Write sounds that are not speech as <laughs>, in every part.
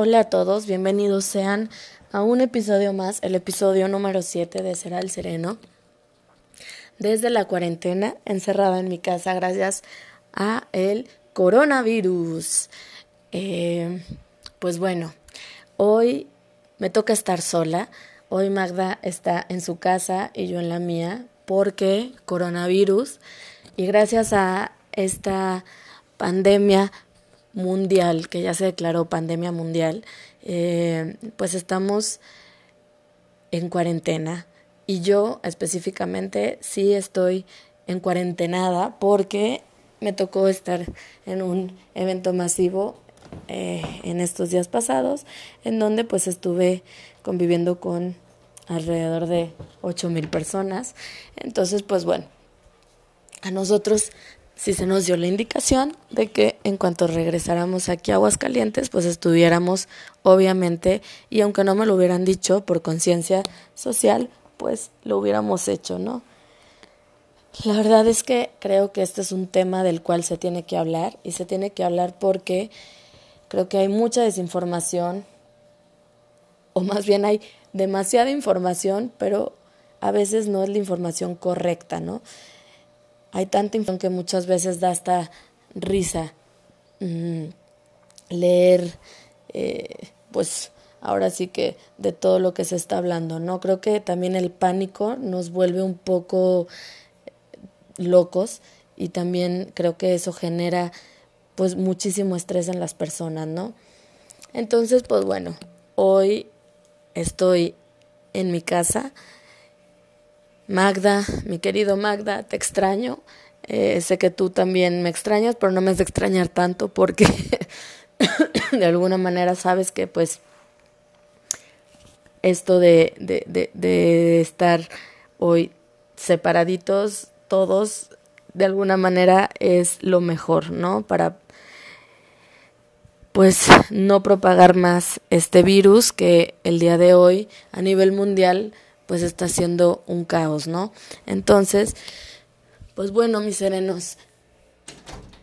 Hola a todos, bienvenidos sean a un episodio más, el episodio número 7 de Será el Sereno. Desde la cuarentena, encerrada en mi casa gracias a el coronavirus. Eh, pues bueno, hoy me toca estar sola. Hoy Magda está en su casa y yo en la mía porque coronavirus y gracias a esta pandemia mundial, que ya se declaró pandemia mundial, eh, pues estamos en cuarentena. Y yo específicamente sí estoy en cuarentenada porque me tocó estar en un evento masivo eh, en estos días pasados, en donde pues estuve conviviendo con alrededor de ocho mil personas. Entonces, pues bueno, a nosotros si se nos dio la indicación de que en cuanto regresáramos aquí a Aguascalientes, pues estuviéramos, obviamente, y aunque no me lo hubieran dicho por conciencia social, pues lo hubiéramos hecho, ¿no? La verdad es que creo que este es un tema del cual se tiene que hablar y se tiene que hablar porque creo que hay mucha desinformación o más bien hay demasiada información, pero a veces no es la información correcta, ¿no? Hay tanta información que muchas veces da hasta risa leer, eh, pues ahora sí que de todo lo que se está hablando, ¿no? Creo que también el pánico nos vuelve un poco eh, locos y también creo que eso genera pues muchísimo estrés en las personas, ¿no? Entonces, pues bueno, hoy estoy en mi casa Magda, mi querido Magda, te extraño. Eh, sé que tú también me extrañas, pero no me has de extrañar tanto porque <coughs> de alguna manera sabes que pues esto de, de, de, de estar hoy separaditos todos de alguna manera es lo mejor, ¿no? Para pues no propagar más este virus que el día de hoy a nivel mundial pues está siendo un caos, ¿no? Entonces, pues bueno, mis serenos,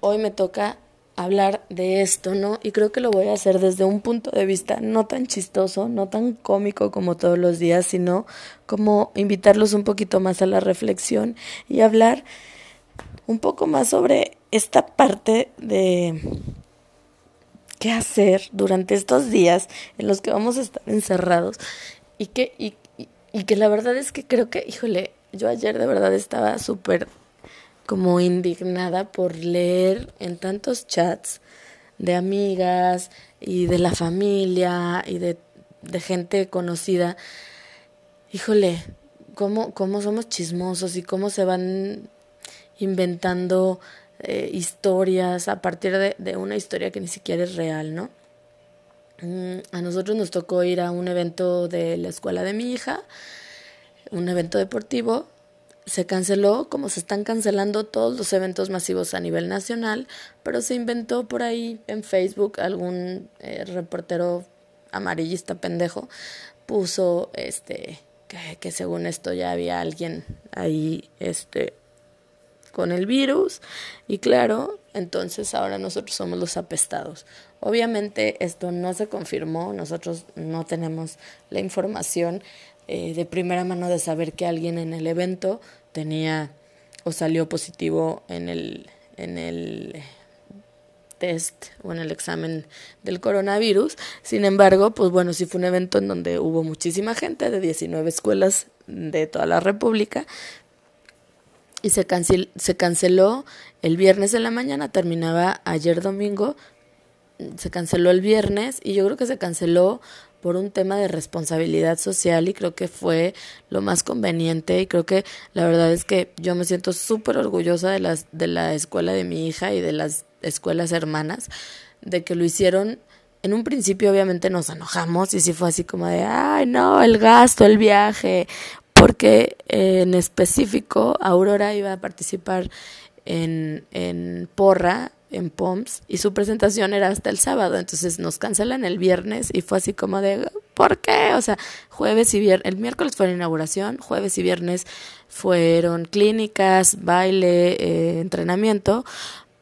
hoy me toca hablar de esto, ¿no? Y creo que lo voy a hacer desde un punto de vista no tan chistoso, no tan cómico como todos los días, sino como invitarlos un poquito más a la reflexión y hablar un poco más sobre esta parte de qué hacer durante estos días en los que vamos a estar encerrados y que y, y que la verdad es que creo que, híjole, yo ayer de verdad estaba súper como indignada por leer en tantos chats de amigas y de la familia y de, de gente conocida. Híjole, cómo, cómo somos chismosos y cómo se van inventando eh, historias a partir de, de una historia que ni siquiera es real, ¿no? Mm, a nosotros nos tocó ir a un evento de la escuela de mi hija, un evento deportivo. Se canceló, como se están cancelando todos los eventos masivos a nivel nacional, pero se inventó por ahí en Facebook algún eh, reportero amarillista pendejo puso este que, que según esto ya había alguien ahí este con el virus y claro, entonces ahora nosotros somos los apestados. Obviamente esto no se confirmó, nosotros no tenemos la información eh, de primera mano de saber que alguien en el evento tenía o salió positivo en el, en el test o en el examen del coronavirus. Sin embargo, pues bueno, sí fue un evento en donde hubo muchísima gente de 19 escuelas de toda la República y se, se canceló el viernes en la mañana, terminaba ayer domingo, se canceló el viernes y yo creo que se canceló por un tema de responsabilidad social y creo que fue lo más conveniente y creo que la verdad es que yo me siento súper orgullosa de las de la escuela de mi hija y de las escuelas hermanas de que lo hicieron. En un principio obviamente nos enojamos y sí fue así como de ay no el gasto el viaje porque en específico Aurora iba a participar en, en Porra en POMS y su presentación era hasta el sábado, entonces nos cancelan el viernes y fue así como de, ¿por qué? O sea, jueves y viernes, el miércoles fue la inauguración, jueves y viernes fueron clínicas, baile, eh, entrenamiento,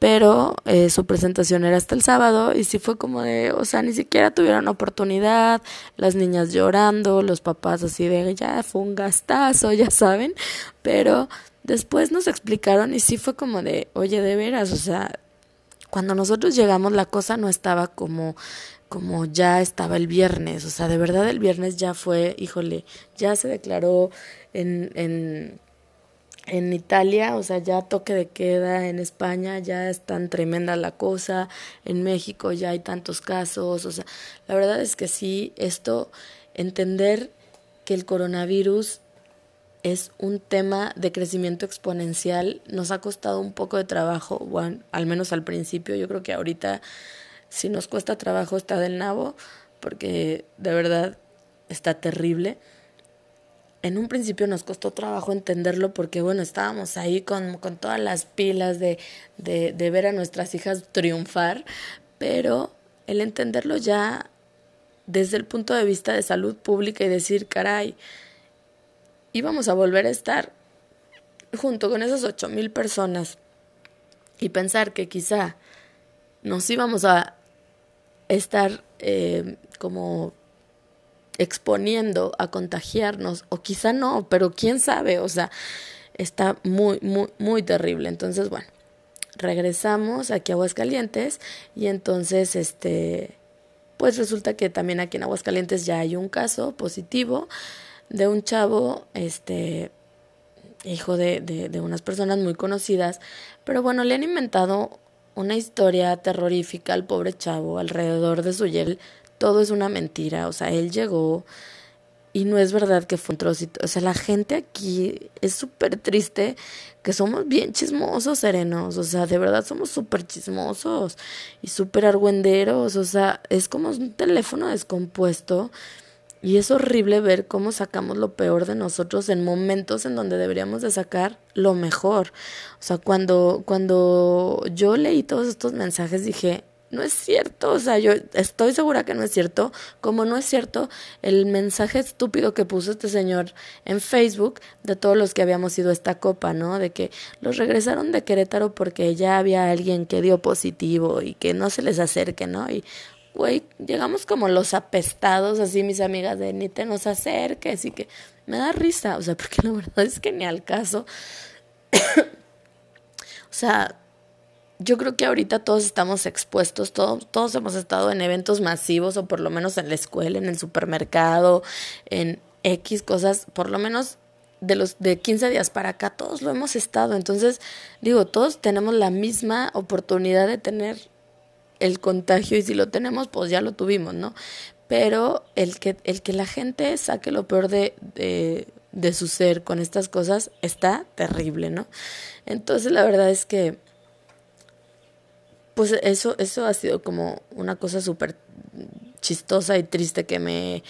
pero eh, su presentación era hasta el sábado y sí fue como de, o sea, ni siquiera tuvieron oportunidad, las niñas llorando, los papás así de, ya fue un gastazo, ya saben, pero después nos explicaron y sí fue como de, oye, de veras, o sea, cuando nosotros llegamos la cosa no estaba como como ya estaba el viernes, o sea, de verdad el viernes ya fue, híjole, ya se declaró en, en, en Italia, o sea, ya toque de queda, en España ya es tan tremenda la cosa, en México ya hay tantos casos, o sea, la verdad es que sí, esto, entender que el coronavirus es un tema de crecimiento exponencial, nos ha costado un poco de trabajo, bueno, al menos al principio, yo creo que ahorita si nos cuesta trabajo está del nabo, porque de verdad está terrible. En un principio nos costó trabajo entenderlo porque, bueno, estábamos ahí con, con todas las pilas de, de, ver a nuestras hijas triunfar, pero el entenderlo ya desde el punto de vista de salud pública y decir, caray, íbamos a volver a estar junto con esas ocho mil personas y pensar que quizá nos íbamos a estar eh, como exponiendo a contagiarnos, o quizá no, pero quién sabe, o sea, está muy, muy, muy terrible. Entonces, bueno, regresamos aquí a Aguascalientes y entonces, este, pues resulta que también aquí en Aguascalientes ya hay un caso positivo de un chavo, este, hijo de, de, de unas personas muy conocidas, pero bueno, le han inventado una historia terrorífica al pobre chavo alrededor de su. Todo es una mentira, o sea, él llegó y no es verdad que fue un trocito. O sea, la gente aquí es súper triste que somos bien chismosos, serenos. O sea, de verdad somos súper chismosos y súper argüenderos. O sea, es como un teléfono descompuesto y es horrible ver cómo sacamos lo peor de nosotros en momentos en donde deberíamos de sacar lo mejor. O sea, cuando, cuando yo leí todos estos mensajes dije, no es cierto, o sea, yo estoy segura que no es cierto, como no es cierto el mensaje estúpido que puso este señor en Facebook de todos los que habíamos ido a esta copa, ¿no? De que los regresaron de Querétaro porque ya había alguien que dio positivo y que no se les acerque, ¿no? Y güey, llegamos como los apestados, así mis amigas de ni te nos acerques y que me da risa, o sea, <laughs> porque la verdad es que ni al caso. <coughs> o sea, yo creo que ahorita todos estamos expuestos, todos, todos hemos estado en eventos masivos o por lo menos en la escuela, en el supermercado, en X cosas, por lo menos de los de 15 días para acá, todos lo hemos estado. Entonces, digo, todos tenemos la misma oportunidad de tener el contagio y si lo tenemos, pues ya lo tuvimos, ¿no? Pero el que, el que la gente saque lo peor de, de, de su ser con estas cosas está terrible, ¿no? Entonces la verdad es que pues eso, eso ha sido como una cosa súper chistosa y triste que me,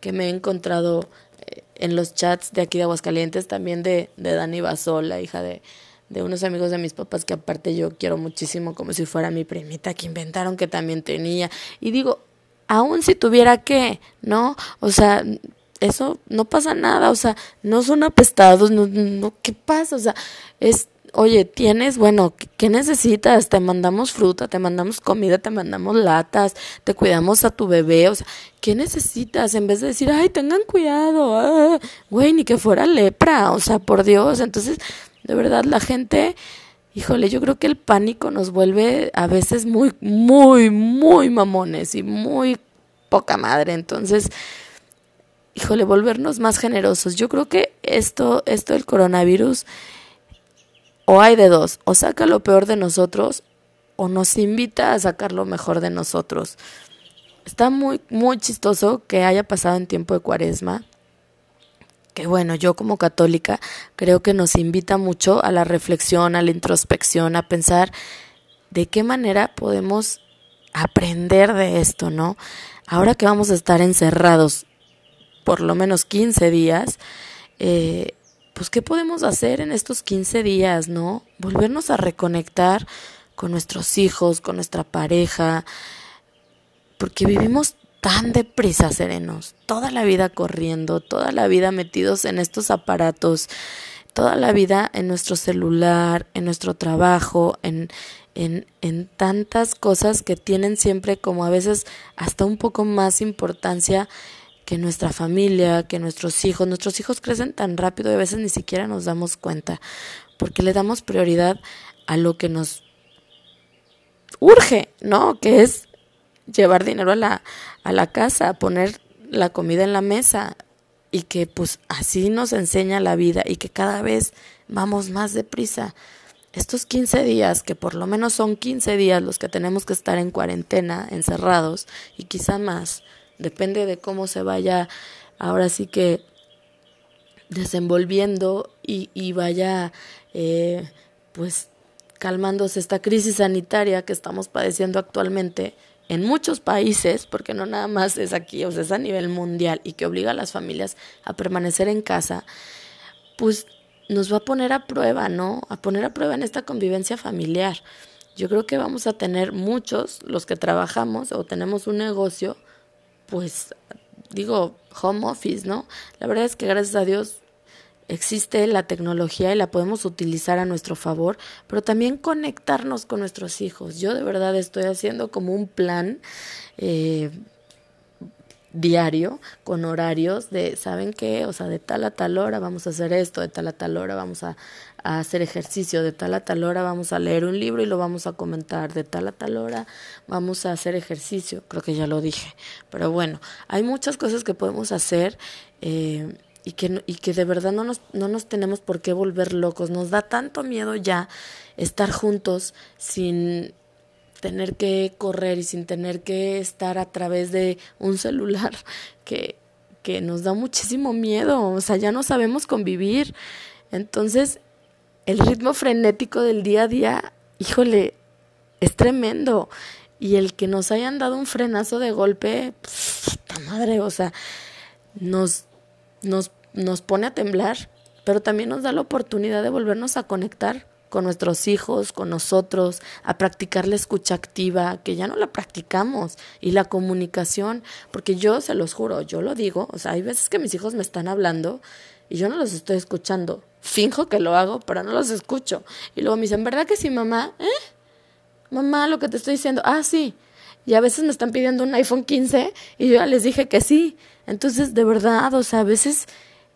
que me he encontrado eh, en los chats de aquí de Aguascalientes, también de, de Dani Basol, hija de, de unos amigos de mis papás que aparte yo quiero muchísimo como si fuera mi primita que inventaron que también tenía. Y digo, aún si tuviera que, ¿no? O sea, eso no pasa nada, o sea, no son apestados, no, no, ¿qué pasa? O sea, es, oye, tienes, bueno, ¿qué necesitas? Te mandamos fruta, te mandamos comida, te mandamos latas, te cuidamos a tu bebé, o sea, ¿qué necesitas? En vez de decir, ay, tengan cuidado, ah, güey, ni que fuera lepra, o sea, por Dios, entonces de verdad, la gente, híjole, yo creo que el pánico nos vuelve a veces muy, muy, muy mamones y muy poca madre. Entonces, híjole, volvernos más generosos. Yo creo que esto, esto del coronavirus, o hay de dos, o saca lo peor de nosotros, o nos invita a sacar lo mejor de nosotros. Está muy, muy chistoso que haya pasado en tiempo de cuaresma que bueno, yo como católica creo que nos invita mucho a la reflexión, a la introspección, a pensar de qué manera podemos aprender de esto, ¿no? Ahora que vamos a estar encerrados por lo menos 15 días, eh, pues ¿qué podemos hacer en estos 15 días, ¿no? Volvernos a reconectar con nuestros hijos, con nuestra pareja, porque vivimos tan deprisa, serenos, toda la vida corriendo, toda la vida metidos en estos aparatos, toda la vida en nuestro celular, en nuestro trabajo, en, en, en tantas cosas que tienen siempre como a veces hasta un poco más importancia que nuestra familia, que nuestros hijos. Nuestros hijos crecen tan rápido y a veces ni siquiera nos damos cuenta, porque le damos prioridad a lo que nos urge, ¿no? Que es llevar dinero a la, a la casa, poner la comida en la mesa y que pues así nos enseña la vida y que cada vez vamos más deprisa. Estos 15 días, que por lo menos son 15 días los que tenemos que estar en cuarentena, encerrados, y quizá más, depende de cómo se vaya ahora sí que desenvolviendo y, vaya eh, pues calmándose esta crisis sanitaria que estamos padeciendo actualmente en muchos países, porque no nada más es aquí, o sea, es a nivel mundial y que obliga a las familias a permanecer en casa, pues nos va a poner a prueba, ¿no? A poner a prueba en esta convivencia familiar. Yo creo que vamos a tener muchos, los que trabajamos o tenemos un negocio, pues digo, home office, ¿no? La verdad es que gracias a Dios existe la tecnología y la podemos utilizar a nuestro favor, pero también conectarnos con nuestros hijos. Yo de verdad estoy haciendo como un plan eh, diario con horarios de, ¿saben qué? O sea, de tal a tal hora vamos a hacer esto, de tal a tal hora vamos a, hacer ejercicio, de tal a tal hora vamos a leer un libro y lo vamos a comentar, de tal a tal hora vamos a hacer ejercicio, creo que ya lo dije, pero bueno, hay muchas cosas que podemos hacer. Eh, y que, y que de verdad no nos, no nos tenemos por qué volver locos. Nos da tanto miedo ya estar juntos sin tener que correr y sin tener que estar a través de un celular <laughs> que, que nos da muchísimo miedo, o sea, ya no sabemos convivir. Entonces, el ritmo frenético del día a día, híjole, es tremendo. Y el que nos hayan dado un frenazo de golpe, puta madre, o sea, nos, nos, nos pone a temblar, pero también nos da la oportunidad de volvernos a conectar con nuestros hijos, con nosotros, a practicar la escucha activa, que ya no la practicamos, y la comunicación, porque yo se los juro, yo lo digo, o sea, hay veces que mis hijos me están hablando y yo no los estoy escuchando, finjo que lo hago, pero no los escucho. Y luego me dicen, ¿verdad que sí, mamá? ¿Eh? Mamá, lo que te estoy diciendo, ah, sí. Y a veces me están pidiendo un iPhone 15 y yo ya les dije que sí. Entonces, de verdad, o sea, a veces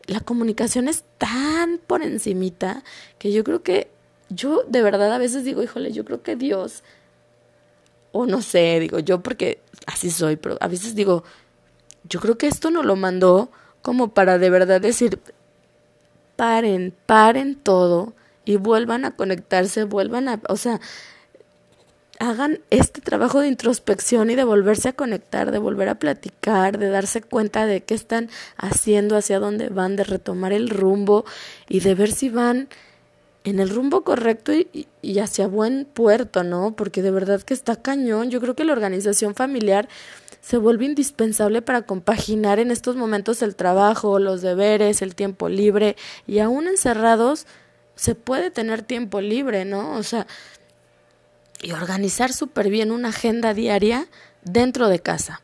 la comunicación es tan por encimita que yo creo que yo de verdad a veces digo, híjole, yo creo que Dios, o no sé, digo yo porque así soy, pero a veces digo, yo creo que esto no lo mandó como para de verdad decir, paren, paren todo y vuelvan a conectarse, vuelvan a, o sea, hagan este trabajo de introspección y de volverse a conectar, de volver a platicar, de darse cuenta de qué están haciendo, hacia dónde van, de retomar el rumbo y de ver si van en el rumbo correcto y, y, hacia buen puerto, ¿no? Porque de verdad que está cañón. Yo creo que la organización familiar se vuelve indispensable para compaginar en estos momentos el trabajo, los deberes, el tiempo libre y aún encerrados se puede tener tiempo libre, ¿no? O sea, y organizar súper bien una agenda diaria dentro de casa,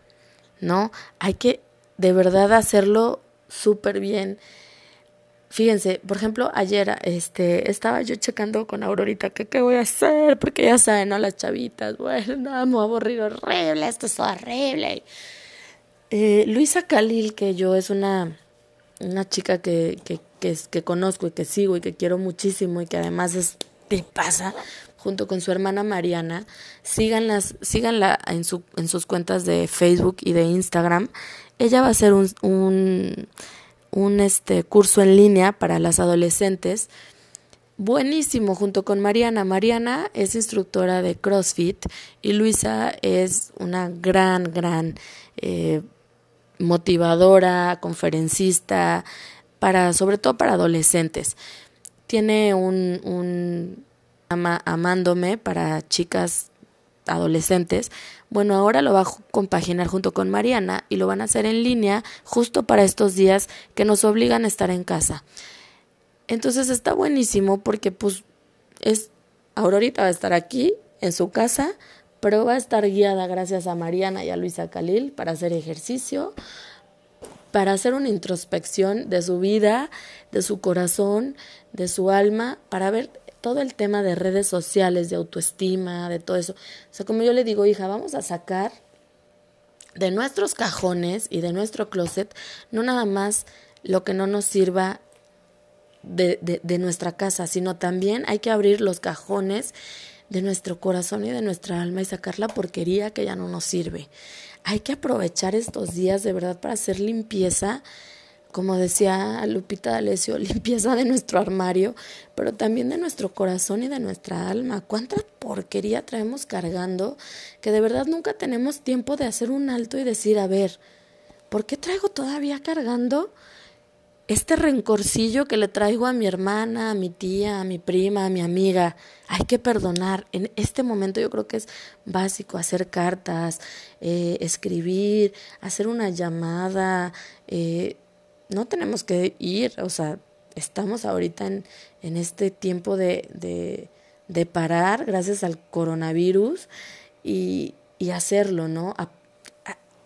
¿no? Hay que de verdad hacerlo súper bien Fíjense, por ejemplo, ayer este, estaba yo checando con Aurorita que qué voy a hacer, porque ya saben, ¿no? Las chavitas, bueno, no, me aburrido horrible, esto es horrible. Eh, Luisa Khalil, que yo es una, una chica que, que, que, conozco y que sigo y que quiero muchísimo y que además es pasa junto con su hermana Mariana, síganlas, síganla en, su, en sus cuentas de Facebook y de Instagram. Ella va a hacer un, un un este curso en línea para las adolescentes buenísimo junto con Mariana. Mariana es instructora de CrossFit y Luisa es una gran, gran eh, motivadora, conferencista, para, sobre todo para adolescentes. Tiene un, un amándome para chicas adolescentes, bueno, ahora lo va a compaginar junto con Mariana y lo van a hacer en línea justo para estos días que nos obligan a estar en casa. Entonces está buenísimo porque pues es Aurorita va a estar aquí en su casa, pero va a estar guiada gracias a Mariana y a Luisa Khalil para hacer ejercicio, para hacer una introspección de su vida, de su corazón, de su alma, para ver todo el tema de redes sociales, de autoestima, de todo eso. O sea, como yo le digo, hija, vamos a sacar de nuestros cajones y de nuestro closet, no nada más lo que no nos sirva de, de, de, nuestra casa, sino también hay que abrir los cajones de nuestro corazón y de nuestra alma y sacar la porquería que ya no nos sirve. Hay que aprovechar estos días de verdad para hacer limpieza, como decía Lupita D'Alessio, <laughs> limpieza de nuestro armario, pero también de nuestro corazón y de nuestra alma. ¿Cuánta porquería traemos cargando que de verdad nunca tenemos tiempo de hacer un alto y decir, a ver, ¿por qué traigo todavía cargando este rencorcillo que le traigo a mi hermana, a mi tía, a mi prima, a mi amiga? Hay que perdonar. En este momento yo creo que es básico hacer cartas, eh, escribir, hacer una llamada. Eh, no tenemos que ir, o sea, estamos ahorita en, en este tiempo de, de, de, parar gracias al coronavirus y, y hacerlo, ¿no?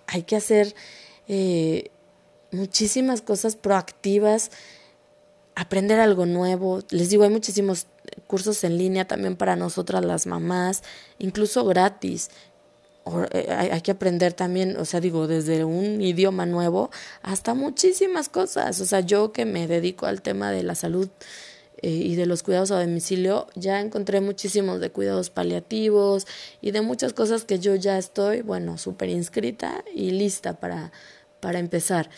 hay que hacer eh, muchísimas cosas proactivas, aprender algo nuevo. Les digo, hay muchísimos cursos en línea también para nosotras las mamás, incluso gratis. Eh, hay, que aprender también, o sea, digo, desde un idioma nuevo hasta muchísimas cosas. O sea, yo que me dedico al tema de la salud eh, y de los cuidados a domicilio, ya encontré muchísimos de cuidados paliativos y de muchas cosas que yo ya estoy, bueno, súper inscrita y lista para, para empezar.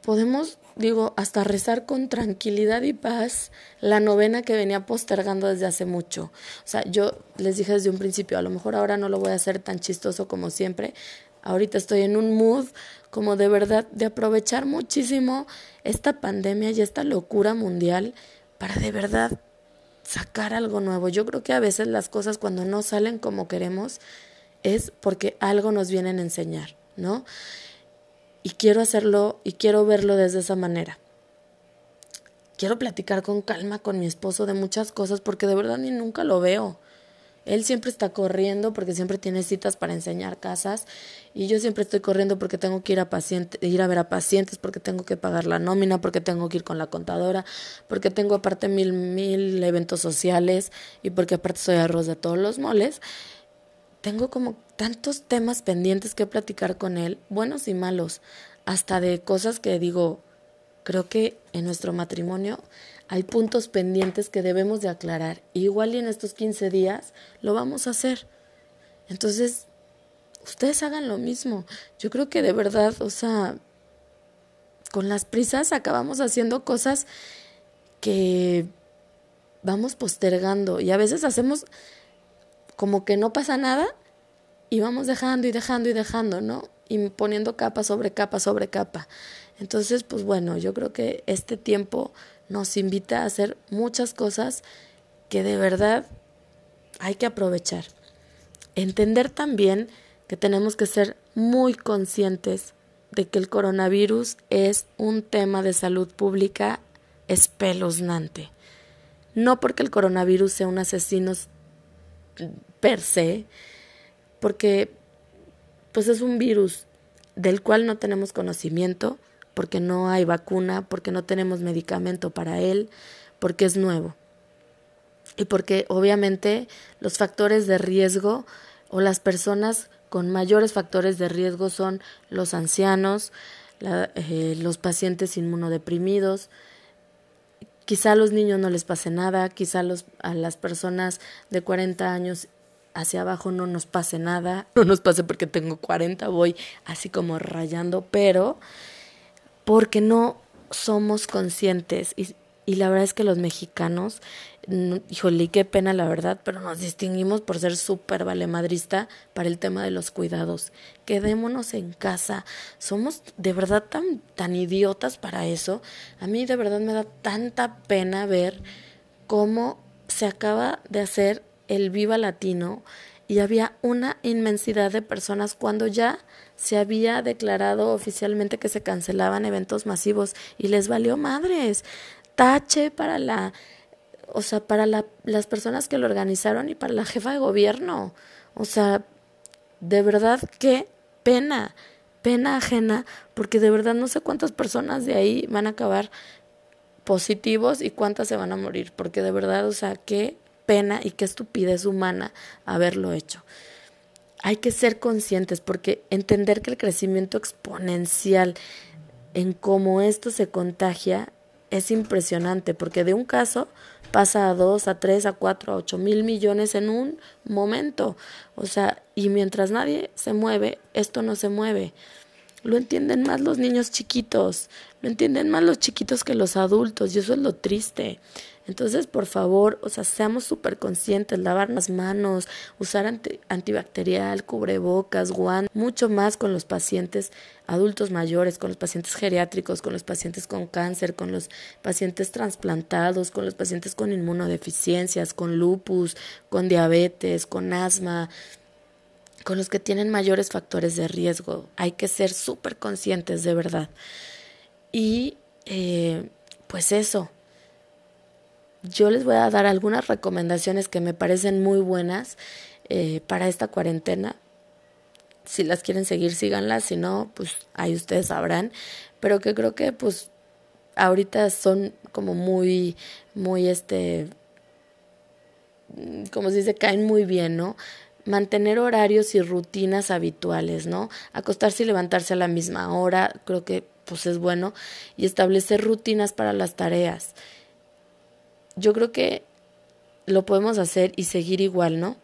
Podemos digo, hasta rezar con tranquilidad y paz la novena que venía postergando desde hace mucho. O sea, yo les dije desde un principio, a lo mejor ahora no lo voy a hacer tan chistoso como siempre. Ahorita estoy en un mood como de verdad de aprovechar muchísimo esta pandemia y esta locura mundial para de verdad sacar algo nuevo. Yo creo que a veces las cosas cuando no salen como queremos es porque algo nos vienen a enseñar, ¿no? Y quiero hacerlo y quiero verlo desde esa manera. Quiero platicar con calma con mi esposo de muchas cosas porque de verdad ni nunca lo veo. Él siempre está corriendo porque siempre tiene citas para enseñar casas y yo siempre estoy corriendo porque tengo que ir a ir a ver a pacientes, porque tengo que pagar la nómina, porque tengo que ir con la contadora, porque tengo aparte mil mil eventos sociales y porque aparte soy arroz de todos los moles. Tengo como tantos temas pendientes que platicar con él, buenos y malos, hasta de cosas que digo, creo que en nuestro matrimonio hay puntos pendientes que debemos de aclarar. Igual y en estos 15 días lo vamos a hacer. Entonces, ustedes hagan lo mismo. Yo creo que de verdad, o sea, con las prisas acabamos haciendo cosas que vamos postergando y a veces hacemos como que no pasa nada y vamos dejando y dejando y dejando, ¿no? Y poniendo capa sobre capa sobre capa. Entonces, pues bueno, yo creo que este tiempo nos invita a hacer muchas cosas que de verdad hay que aprovechar. Entender también que tenemos que ser muy conscientes de que el coronavirus es un tema de salud pública espeluznante. No porque el coronavirus sea un asesino per se, porque pues es un virus del cual no tenemos conocimiento, porque no hay vacuna, porque no tenemos medicamento para él, porque es nuevo. Y porque obviamente los factores de riesgo o las personas con mayores factores de riesgo son los ancianos, eh, los pacientes inmunodeprimidos, quizá a los niños no les pase nada, quizá los, a las personas de 40 años hacia abajo no nos pase nada, <laughs> no nos pase porque tengo 40, voy así como rayando, pero porque no somos conscientes y, y la verdad es que los mexicanos, híjole, qué pena la verdad, pero nos distinguimos por ser súper valemadrista para el tema de los cuidados. Quedémonos en casa. Somos de verdad tan, tan idiotas para eso. A mí de verdad me da tanta pena ver cómo se acaba de hacer el Viva Latino y había una inmensidad de personas cuando ya se había declarado oficialmente que se cancelaban eventos masivos y les valió madres. Tache para la, o sea, para la, las personas que lo organizaron y para la jefa de gobierno. O sea, de verdad qué pena, pena ajena, porque de verdad no sé cuántas personas de ahí van a acabar positivos y cuántas se van a morir, porque de verdad, o sea, qué pena y qué estupidez humana haberlo hecho. Hay que ser conscientes porque entender que el crecimiento exponencial en cómo esto se contagia es impresionante, porque de un caso pasa a dos, a tres, a cuatro, a ocho mil millones en un momento. O sea, y mientras nadie se mueve, esto no se mueve. Lo entienden más los niños chiquitos, lo entienden más los chiquitos que los adultos, y eso es lo triste. Entonces, por favor, o sea, seamos súper conscientes, lavar las manos, usar antibacterial, cubrebocas, guantes, mucho más con los pacientes adultos mayores, con los pacientes geriátricos, con los pacientes con cáncer, con los pacientes trasplantados, con los pacientes con inmunodeficiencias, con lupus, con diabetes, con asma con los que tienen mayores factores de riesgo. Hay que ser súper conscientes de verdad. Y eh, pues eso, yo les voy a dar algunas recomendaciones que me parecen muy buenas eh, para esta cuarentena. Si las quieren seguir, síganlas, si no, pues ahí ustedes sabrán, pero que creo que pues ahorita son como muy, muy este, como se dice, caen muy bien, ¿no? Mantener horarios y rutinas habituales, ¿no? Acostarse y levantarse a la misma hora, creo que pues es bueno, y establecer rutinas para las tareas yo creo que lo podemos hacer y seguir igual, ¿no?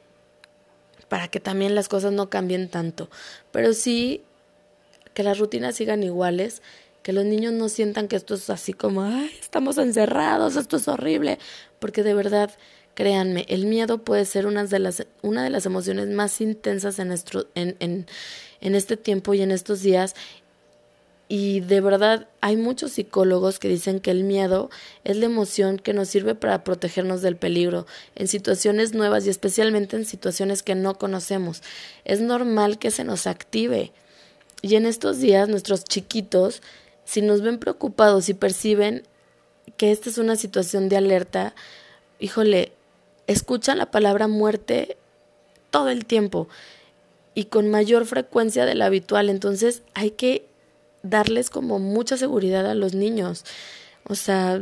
Para que también las cosas no cambien tanto. Pero sí que las rutinas sigan iguales, que los niños no sientan que esto es así como, ay, estamos encerrados, esto es horrible, porque de verdad, créanme, el miedo puede ser una de las, una de las emociones más intensas en, nuestro, en, en, en este tiempo y en estos días y de verdad hay muchos psicólogos que dicen que el miedo es la emoción que nos sirve para protegernos del peligro en situaciones nuevas y especialmente en situaciones que no conocemos. Es normal que se nos active. Y en estos días nuestros chiquitos, si nos ven preocupados y perciben que esta es una situación de alerta, híjole, escuchan la palabra muerte todo el tiempo y con mayor frecuencia de la habitual. Entonces hay que darles como mucha seguridad a los niños. O sea,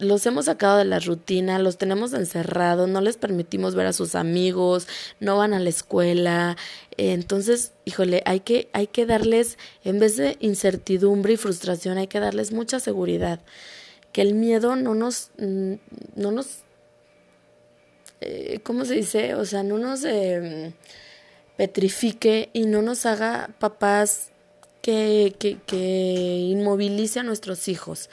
los hemos sacado de la rutina, los tenemos encerrados, no les permitimos ver a sus amigos, no van a la escuela. entonces, híjole, hay que, hay que darles, en vez de incertidumbre y frustración, hay que darles mucha seguridad. Que el miedo no nos, mm, no nos, eh, ¿cómo se dice? O sea, no nos eh, petrifique y no nos haga papás que, que, que inmovilice a nuestros hijos.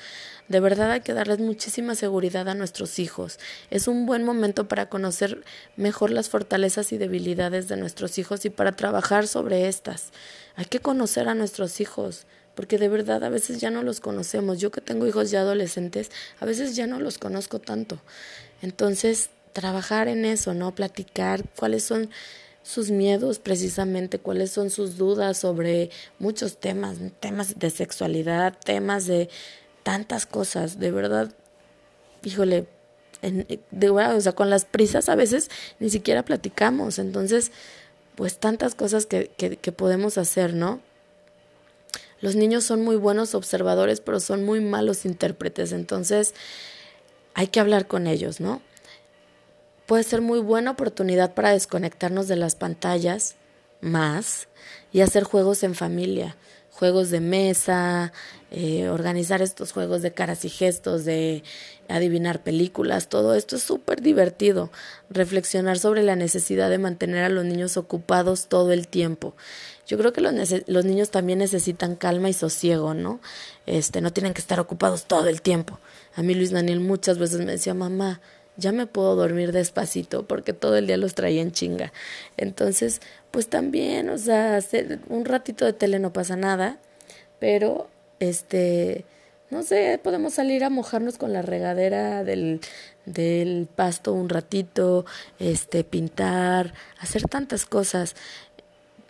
De verdad hay que darles muchísima seguridad a nuestros hijos. Es un buen momento para conocer mejor las fortalezas y debilidades de nuestros hijos y para trabajar sobre estas. Hay que conocer a nuestros hijos, porque de verdad a veces ya no los conocemos. Yo que tengo hijos ya adolescentes, a veces ya no los conozco tanto. Entonces, trabajar en eso, ¿no? Platicar cuáles son sus miedos precisamente, cuáles son sus dudas sobre muchos temas, temas de sexualidad, temas de tantas cosas, de verdad, híjole, de verdad, o sea, con las prisas a veces ni siquiera platicamos, entonces, pues tantas cosas que, que, que podemos hacer, ¿no? Los niños son muy buenos observadores, pero son muy malos intérpretes, entonces hay que hablar con ellos, ¿no? Puede ser muy buena oportunidad para desconectarnos de las pantallas más y hacer juegos en familia, juegos de mesa, eh, organizar estos juegos de caras y gestos, de adivinar películas, todo esto es súper divertido. Reflexionar sobre la necesidad de mantener a los niños ocupados todo el tiempo. Yo creo que los, los niños también necesitan calma y sosiego, ¿no? Este, no tienen que estar ocupados todo el tiempo. A mí Luis Daniel muchas veces me decía, mamá, ya me puedo dormir despacito porque todo el día los traía en chinga. Entonces, pues también, o sea, hacer un ratito de tele no pasa nada, pero este, no sé, podemos salir a mojarnos con la regadera del, del pasto un ratito, este, pintar, hacer tantas cosas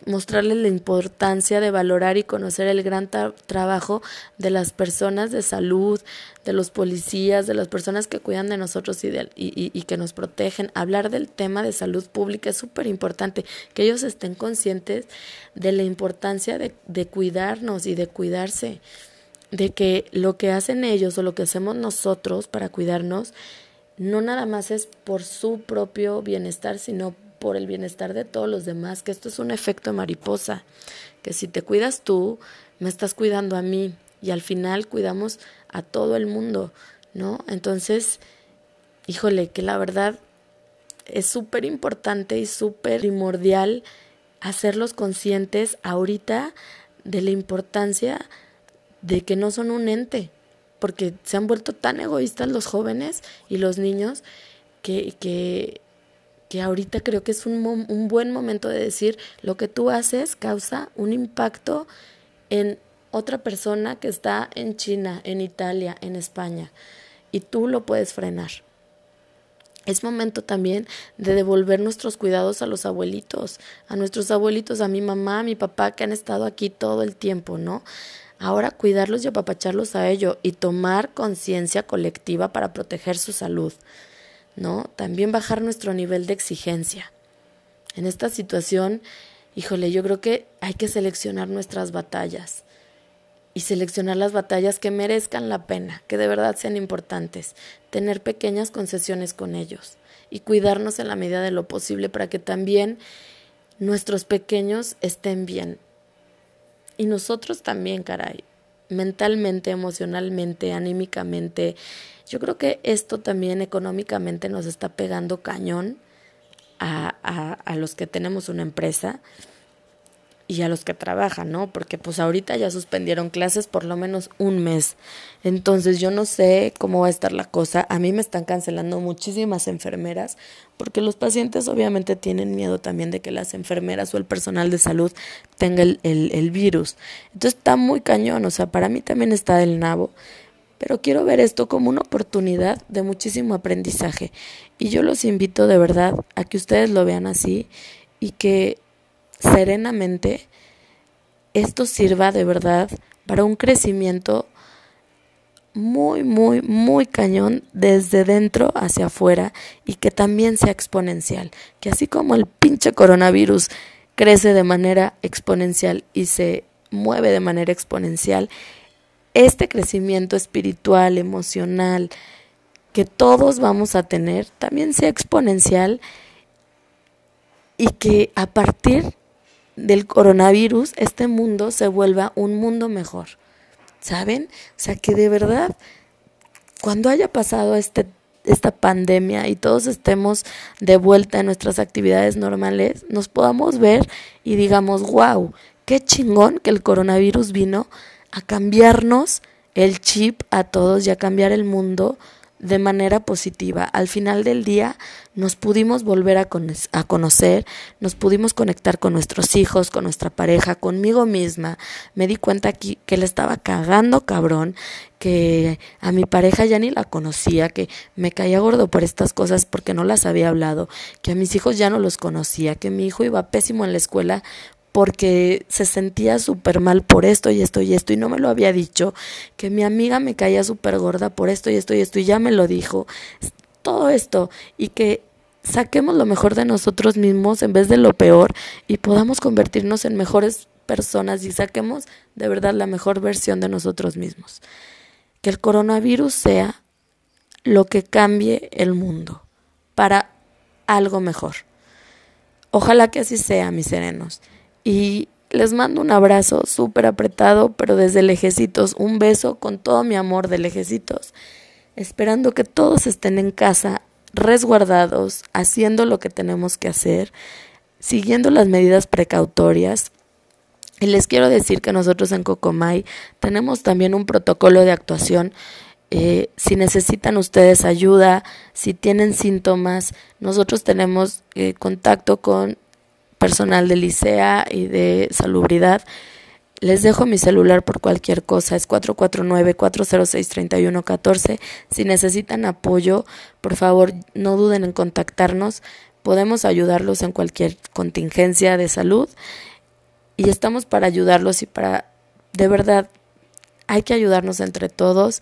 mostrarles la importancia de valorar y conocer el gran trabajo de las personas de salud, de los policías, de las personas que cuidan de nosotros y, de, y, y, que nos protegen. Hablar del tema de salud pública es súper importante, que ellos estén conscientes de la importancia de, de cuidarnos y de cuidarse. de que lo que hacen ellos o lo que hacemos nosotros para cuidarnos no nada más es por su propio bienestar, sino por el bienestar de todos los demás, que esto es un efecto mariposa, que si te cuidas tú, me estás cuidando a mí y al final cuidamos a todo el mundo, ¿no? Entonces, híjole, que la verdad es súper importante y súper primordial hacerlos conscientes ahorita de la importancia de que no son un ente, porque se han vuelto tan egoístas los jóvenes y los niños que, que, que ahorita creo que es un, un buen momento de decir lo que tú haces causa un impacto en otra persona que está en China, en Italia, en España, y tú lo puedes frenar. Es momento también de devolver nuestros cuidados a los abuelitos, a nuestros abuelitos, a mi mamá, a mi papá que han estado aquí todo el tiempo, ¿no? Ahora cuidarlos y apapacharlos a ello y tomar conciencia colectiva para proteger su salud, ¿no? También bajar nuestro nivel de exigencia. En esta situación, híjole, yo creo que hay que seleccionar nuestras batallas y seleccionar las batallas que merezcan la pena, que de verdad sean importantes, tener pequeñas concesiones con ellos y cuidarnos en la medida de lo posible para que también nuestros pequeños estén bien. Y nosotros también, caray, mentalmente, emocionalmente, anímicamente. Yo creo que esto también económicamente nos está pegando cañón a, los que tenemos una empresa y a los que trabajan, ¿no? Porque pues ahorita ya suspendieron clases por lo menos un mes. Entonces yo no sé cómo va a estar la cosa. A mí me están cancelando muchísimas enfermeras porque los pacientes obviamente tienen miedo también de que las enfermeras o el personal de salud tenga el, el, el virus. Entonces está muy cañón, o sea, para mí también está del nabo. Pero quiero ver esto como una oportunidad de muchísimo aprendizaje. Y yo los invito de verdad a que ustedes lo vean así y que serenamente, esto sirva de verdad para un crecimiento muy, muy, muy cañón desde dentro hacia afuera y que también sea exponencial. Que así como el pinche coronavirus crece de manera exponencial y se mueve de manera exponencial, este crecimiento espiritual, emocional, que todos vamos a tener, también sea exponencial y que a partir del coronavirus este mundo se vuelva un mundo mejor. ¿Saben? O sea, que de verdad, cuando haya pasado este, esta pandemia y todos estemos de vuelta en nuestras actividades normales, nos podamos ver y digamos, wow, qué chingón que el coronavirus vino a cambiarnos el chip a todos y a cambiar el mundo de manera positiva. Al final del día nos pudimos volver a, a, conocer, nos pudimos conectar con nuestros hijos, con nuestra pareja, conmigo misma. Me di cuenta que, que le estaba cagando cabrón, que a mi pareja ya ni la conocía, que me caía gordo por estas cosas porque no las había hablado, que a mis hijos ya no los conocía, que mi hijo iba pésimo en la escuela porque se sentía súper mal por esto y esto y esto y no me lo había dicho, que mi amiga me caía súper gorda por esto y esto y esto y ya me lo dijo, todo esto y que saquemos lo mejor de nosotros mismos en vez de lo peor y podamos convertirnos en mejores personas y saquemos de verdad la mejor versión de nosotros mismos. Que el coronavirus sea lo que cambie el mundo para algo mejor. Ojalá que así sea, mis serenos y les mando un abrazo súper apretado, pero desde lejecitos, un beso con todo mi amor de lejecitos, esperando que todos estén en casa, resguardados, haciendo lo que tenemos que hacer, siguiendo las medidas precautorias. Y les quiero decir que nosotros en Cocomay tenemos también un protocolo de actuación eh, si necesitan ustedes ayuda, si tienen síntomas, nosotros tenemos eh, contacto con personal de licea y de salubridad. Les dejo mi celular por cualquier cosa, es 449-406-3114. Si necesitan apoyo, por favor, no duden en contactarnos. Podemos ayudarlos en cualquier contingencia de salud y estamos para ayudarlos y para, de verdad, hay que ayudarnos entre todos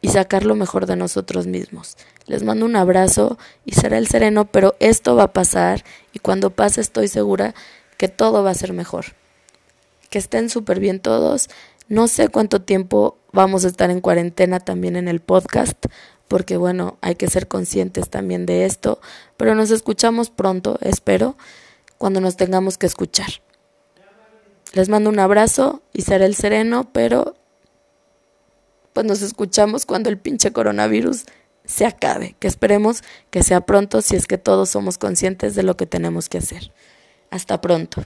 y sacar lo mejor de nosotros mismos. Les mando un abrazo y será el sereno, pero esto va a pasar y cuando pase estoy segura que todo va a ser mejor. Que estén súper bien todos. No sé cuánto tiempo vamos a estar en cuarentena también en el podcast, porque bueno, hay que ser conscientes también de esto, pero nos escuchamos pronto, espero, cuando nos tengamos que escuchar. Les mando un abrazo y seré el sereno, pero pues nos escuchamos cuando el pinche coronavirus se acabe, que esperemos que sea pronto si es que todos somos conscientes de lo que tenemos que hacer. Hasta pronto.